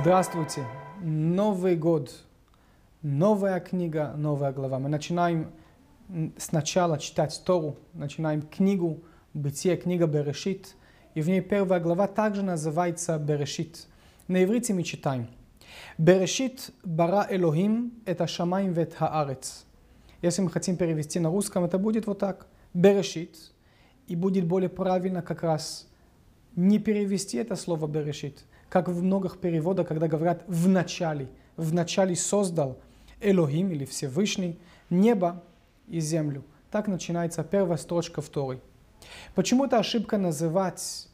Здравствуйте! Новый год, новая книга, новая глава. Мы начинаем сначала читать Тору, начинаем книгу Бытие, книга Берешит, и в ней первая глава также называется Берешит. На иврите мы читаем Берешит бара Элохим это шамаим вет хаарец. Если мы хотим перевести на русском, это будет вот так. Берешит. И будет более правильно как раз не перевести это слово Берешит, как в многих переводах, когда говорят «в начале». «В начале создал Элохим» или Всевышний небо и землю. Так начинается первая строчка второй. Почему это ошибка называть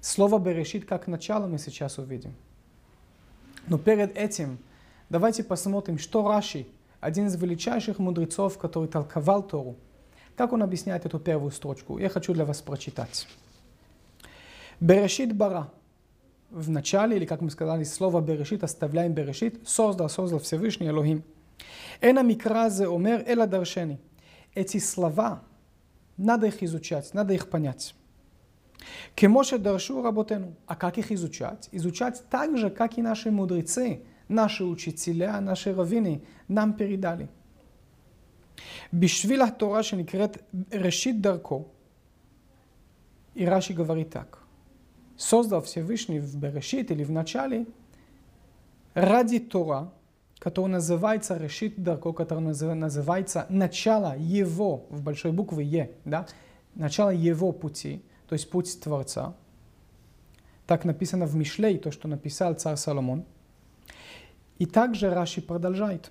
слово «берешит» как начало, мы сейчас увидим. Но перед этим давайте посмотрим, что Раши, один из величайших мудрецов, который толковал Тору, как он объясняет эту первую строчку. Я хочу для вас прочитать. Берешит бара. В начале, или как мы сказали, слово Берешит, оставляем Берешит, создал, создал Всевышний Элохим. Эна микразе омер эла даршени. Эти слова, надо их изучать, надо их понять. Кемоше даршу работену. А как их изучать? Изучать так же, как и наши мудрецы, наши учителя, наши раввины нам передали. בשביל התורה שנקראת ראשית דרכו, и Раши говорит так Создал Всевышний в Берешит или в начале ради Тора, который называется Решит Дарко, который называется начало его, в большой букве Е, да, начало его пути, то есть путь Творца. Так написано в Мишлей, то, что написал царь Соломон. И также Раши продолжает.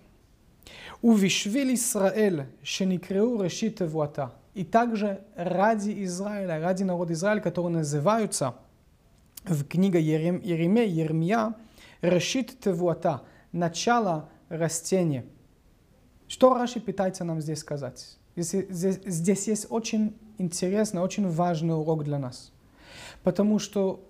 «Увишвил Исраэль, шеникреу решит Тевуата». И также ради Израиля, ради народа Израиля, которые называются – в книге Ерем, Еремей, Ермия, решит тевуата, начало растения. Что Раши пытается нам здесь сказать? Здесь, здесь, здесь есть очень интересный, очень важный урок для нас. Потому что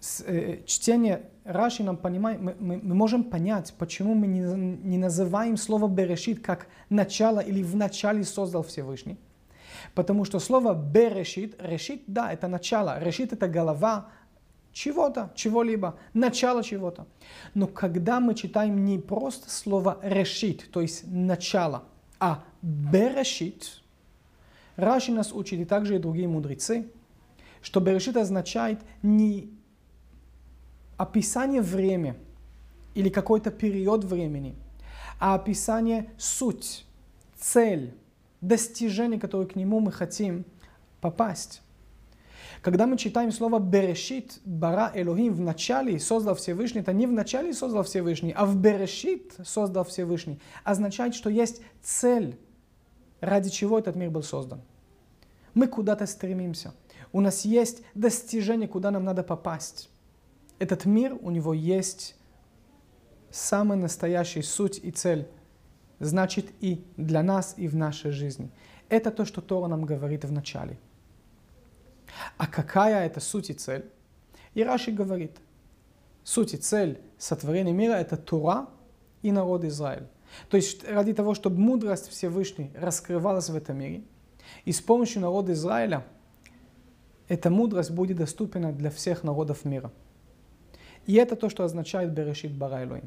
с, э, чтение Раши нам понимает, мы, мы, мы можем понять, почему мы не, не называем слово «берешит» как «начало» или «в начале создал Всевышний». Потому что слово «берешит», «решит», да, это начало, «решит» — это голова, чего-то, чего-либо, начало чего-то. Но когда мы читаем не просто слово решит, то есть начало, а берешит, Раши нас учит, и также и другие мудрецы, что берешит означает не описание времени или какой-то период времени, а описание суть, цель, достижение, которое к нему мы хотим попасть. Когда мы читаем слово «берешит», «бара Элохим» в начале создал Всевышний, это не в начале создал Всевышний, а в «берешит» создал Всевышний, означает, что есть цель, ради чего этот мир был создан. Мы куда-то стремимся. У нас есть достижение, куда нам надо попасть. Этот мир, у него есть самая настоящая суть и цель. Значит, и для нас, и в нашей жизни. Это то, что Тора нам говорит в начале. А какая это суть и цель? И Раши говорит, суть и цель сотворения мира – это Тура и народ Израиль. То есть ради того, чтобы мудрость Всевышней раскрывалась в этом мире, и с помощью народа Израиля эта мудрость будет доступна для всех народов мира. И это то, что означает Берешит Бара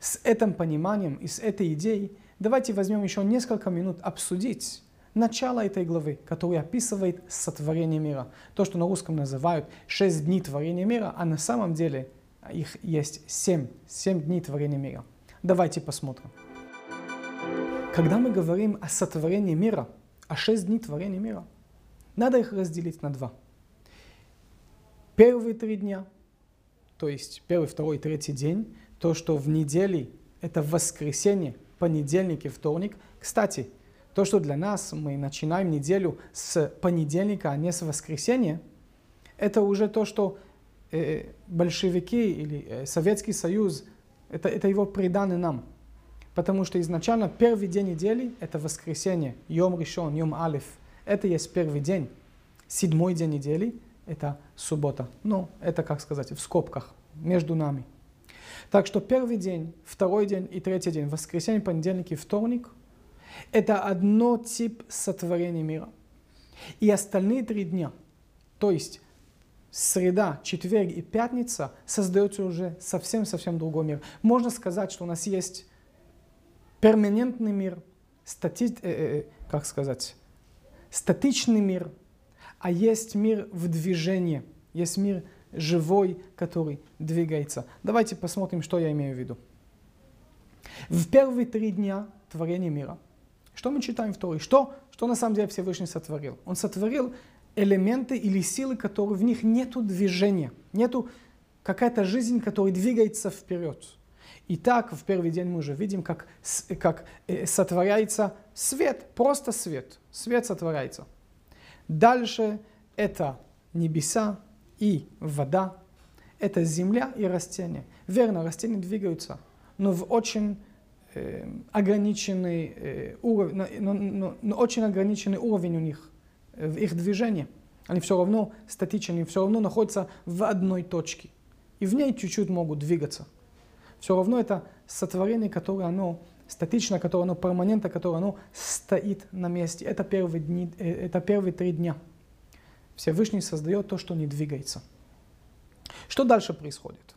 С этим пониманием и с этой идеей давайте возьмем еще несколько минут обсудить, начало этой главы, которая описывает сотворение мира. То, что на русском называют шесть дней творения мира, а на самом деле их есть семь, семь дней творения мира. Давайте посмотрим. Когда мы говорим о сотворении мира, о шесть дней творения мира, надо их разделить на два. Первые три дня, то есть первый, второй, третий день, то, что в неделе, это воскресенье, понедельник и вторник. Кстати, то, что для нас мы начинаем неделю с понедельника, а не с воскресенья, это уже то, что э, большевики или э, Советский Союз, это, это его преданы нам. Потому что изначально первый день недели – это воскресенье, Йом Ришон, Йом Алиф. Это есть первый день. Седьмой день недели – это суббота. Ну, это, как сказать, в скобках, между нами. Так что первый день, второй день и третий день, воскресенье, понедельник и вторник – это одно тип сотворения мира. И остальные три дня, то есть среда, четверг и пятница создается уже совсем-совсем другой мир. Можно сказать, что у нас есть перманентный мир, стати... э, э, как сказать, статичный мир, а есть мир в движении, есть мир живой, который двигается. Давайте посмотрим, что я имею в виду. В первые три дня творения мира, что мы читаем в Торе? Что, что на самом деле Всевышний сотворил? Он сотворил элементы или силы, которые в них нету движения, нету какая-то жизнь, которая двигается вперед. И так в первый день мы уже видим, как, как э, сотворяется свет, просто свет. Свет сотворяется. Дальше это небеса и вода, это земля и растения. Верно, растения двигаются, но в очень ограниченный э, уровень, но, но, но очень ограниченный уровень у них э, в их движении. Они все равно статичны, все равно находятся в одной точке. И в ней чуть-чуть могут двигаться. Все равно это сотворение, которое оно статично, которое оно перманентно, которое оно стоит на месте. Это первые, дни, э, это первые три дня. Всевышний создает то, что не двигается. Что дальше происходит?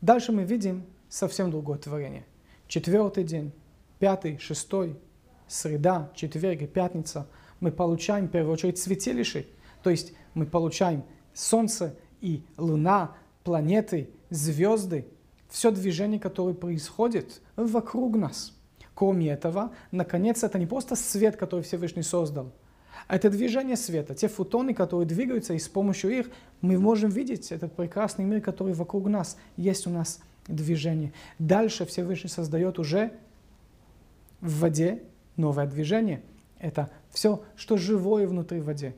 Дальше мы видим совсем другое творение. Четвертый день, пятый, шестой, среда, четверг и пятница. Мы получаем, в первую очередь, святилище. То есть мы получаем Солнце и Луна, планеты, звезды, все движение, которое происходит вокруг нас. Кроме этого, наконец, это не просто свет, который Всевышний создал, это движение света, те фотоны, которые двигаются, и с помощью их мы можем видеть этот прекрасный мир, который вокруг нас. Есть у нас движение. Дальше Всевышний создает уже в воде новое движение. Это все, что живое внутри воде.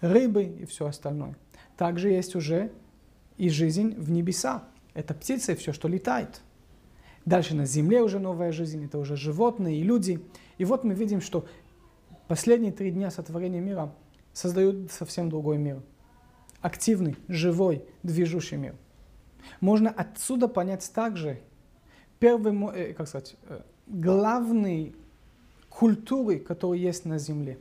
Рыбы и все остальное. Также есть уже и жизнь в небеса. Это птицы, все, что летает. Дальше на земле уже новая жизнь, это уже животные и люди. И вот мы видим, что последние три дня сотворения мира создают совсем другой мир. Активный, живой, движущий мир. Можно отсюда понять также первый, э, как сказать, э, главные культуры, которые есть на Земле.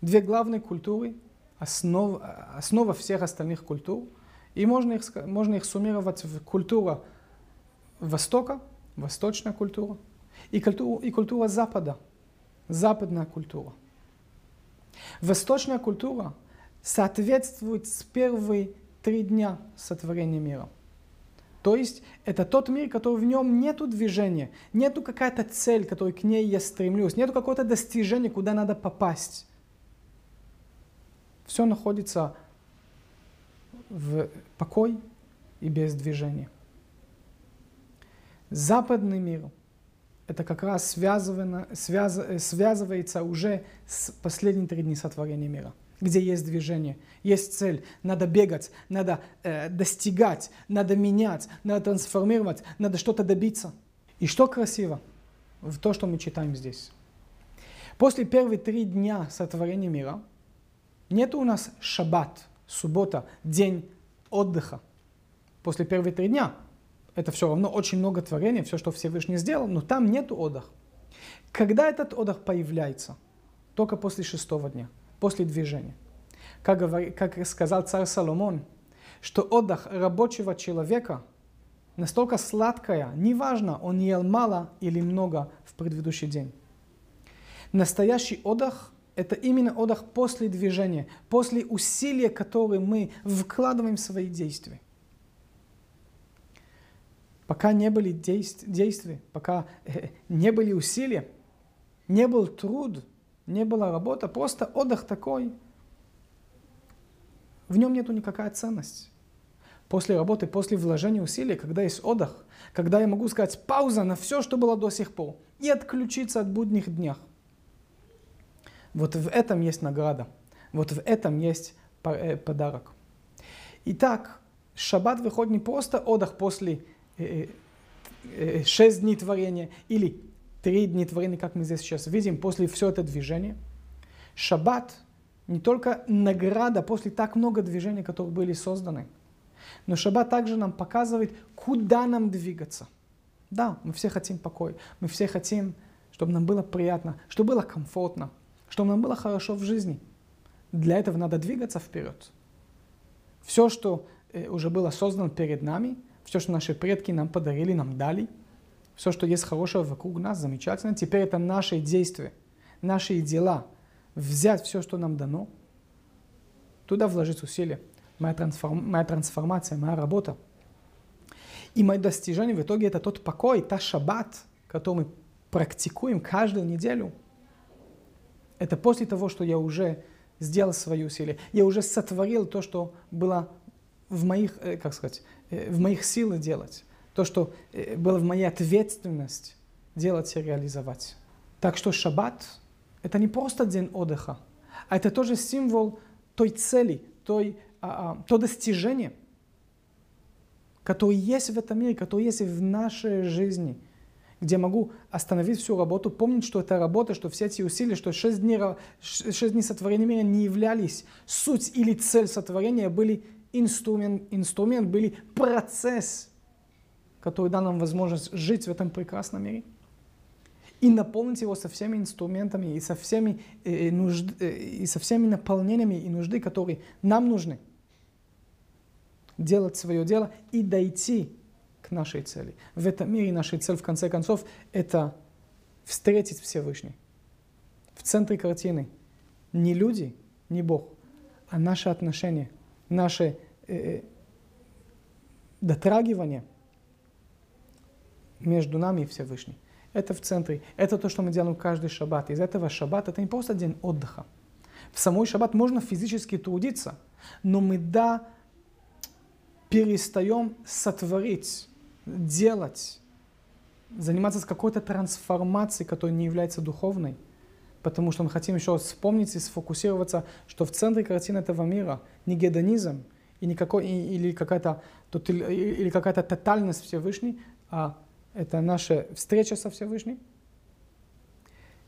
Две главные культуры, основа, основа всех остальных культур – и можно их, можно их суммировать в культура Востока, восточная культура, и культура, и культура Запада, западная культура. Восточная культура соответствует с первые три дня сотворения мира. То есть это тот мир, который в нем нету движения, нету какая-то цель, которой к ней я стремлюсь, нету какого-то достижения, куда надо попасть. Все находится в покой и без движения. Западный мир – это как раз связ, связывается уже с последними три дни сотворения мира, где есть движение, есть цель, надо бегать, надо э, достигать, надо менять, надо трансформировать, надо что-то добиться. И что красиво в то, что мы читаем здесь. После первых три дня сотворения мира нет у нас шаббат – суббота, день отдыха. После первых три дня. Это все равно очень много творения, все, что Всевышний сделал, но там нет отдыха. Когда этот отдых появляется? Только после шестого дня, после движения. Как, говори, как сказал царь Соломон, что отдых рабочего человека настолько сладкая, неважно, он ел мало или много в предыдущий день. Настоящий отдых это именно отдых после движения, после усилия, которые мы вкладываем в свои действия. Пока не были действия, пока э, не были усилия, не был труд, не была работа, просто отдых такой, в нем нету никакая ценность. После работы, после вложения усилий, когда есть отдых, когда я могу сказать пауза на все, что было до сих пор, и отключиться от будних днях. Вот в этом есть награда. Вот в этом есть э, подарок. Итак, шаббат выходит не просто отдых после э, э, шесть дней творения или три дня творения, как мы здесь сейчас видим, после все это движение. Шаббат не только награда после так много движений, которые были созданы, но шаббат также нам показывает, куда нам двигаться. Да, мы все хотим покой, мы все хотим, чтобы нам было приятно, чтобы было комфортно, чтобы нам было хорошо в жизни. Для этого надо двигаться вперед. Все, что э, уже было создано перед нами, все, что наши предки нам подарили, нам дали, все, что есть хорошего вокруг нас, замечательно. Теперь это наши действия, наши дела. Взять все, что нам дано, туда вложить усилия. Моя, трансформ... моя трансформация, моя работа. И мое достижение в итоге это тот покой, та шаббат, который мы практикуем каждую неделю. Это после того, что я уже сделал свои усилия. Я уже сотворил то, что было в моих, э, как сказать, э, в моих силах делать. То, что э, было в моей ответственности делать и реализовать. Так что шаббат – это не просто день отдыха, а это тоже символ той цели, той, а, а, то достижение, которое есть в этом мире, которое есть в нашей жизни – где могу остановить всю работу, помнить, что это работа, что все эти усилия, что шесть дней, шесть дней сотворения мира не являлись суть или цель сотворения, были инструмент, инструмент были процесс, который дал нам возможность жить в этом прекрасном мире и наполнить его со всеми инструментами и со всеми, э, э нужд, э, и со всеми наполнениями и нужды, которые нам нужны. Делать свое дело и дойти нашей цели. В этом мире наша цель, в конце концов, это встретить Всевышний. В центре картины не люди, не Бог, а наши отношения, наше э, э дотрагивание между нами и Всевышним. Это в центре. Это то, что мы делаем каждый шаббат. Из этого шаббат это не просто день отдыха. В самой шаббат можно физически трудиться, но мы да перестаем сотворить делать, заниматься с какой-то трансформацией, которая не является духовной. Потому что мы хотим еще вспомнить и сфокусироваться, что в центре картины этого мира не гедонизм и никакой, или какая-то, какая-то тотальность Всевышней, а это наша встреча со Всевышним.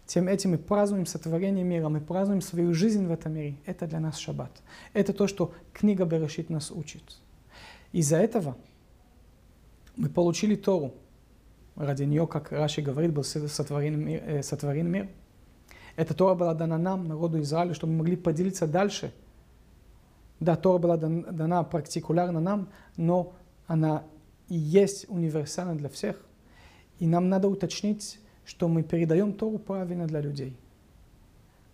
Тем этим мы празднуем сотворение мира, мы празднуем свою жизнь в этом мире. Это для нас шаббат. Это то, что книга Берешит нас учит. Из-за этого мы получили Тору. Ради нее, как Раши говорит, был сотворен мир. Э, сотворен мир. Эта Тора была дана нам, народу Израиля, чтобы мы могли поделиться дальше. Да, Тора была дана партикулярно нам, но она и есть универсальна для всех. И нам надо уточнить, что мы передаем Тору правильно для людей.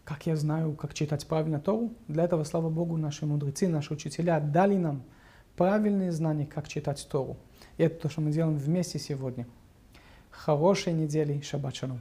Как я знаю, как читать правильно Тору? Для этого, слава Богу, наши мудрецы, наши учителя дали нам правильные знания, как читать Тору. И это то, что мы делаем вместе сегодня. Хорошей недели, шаббат шалом.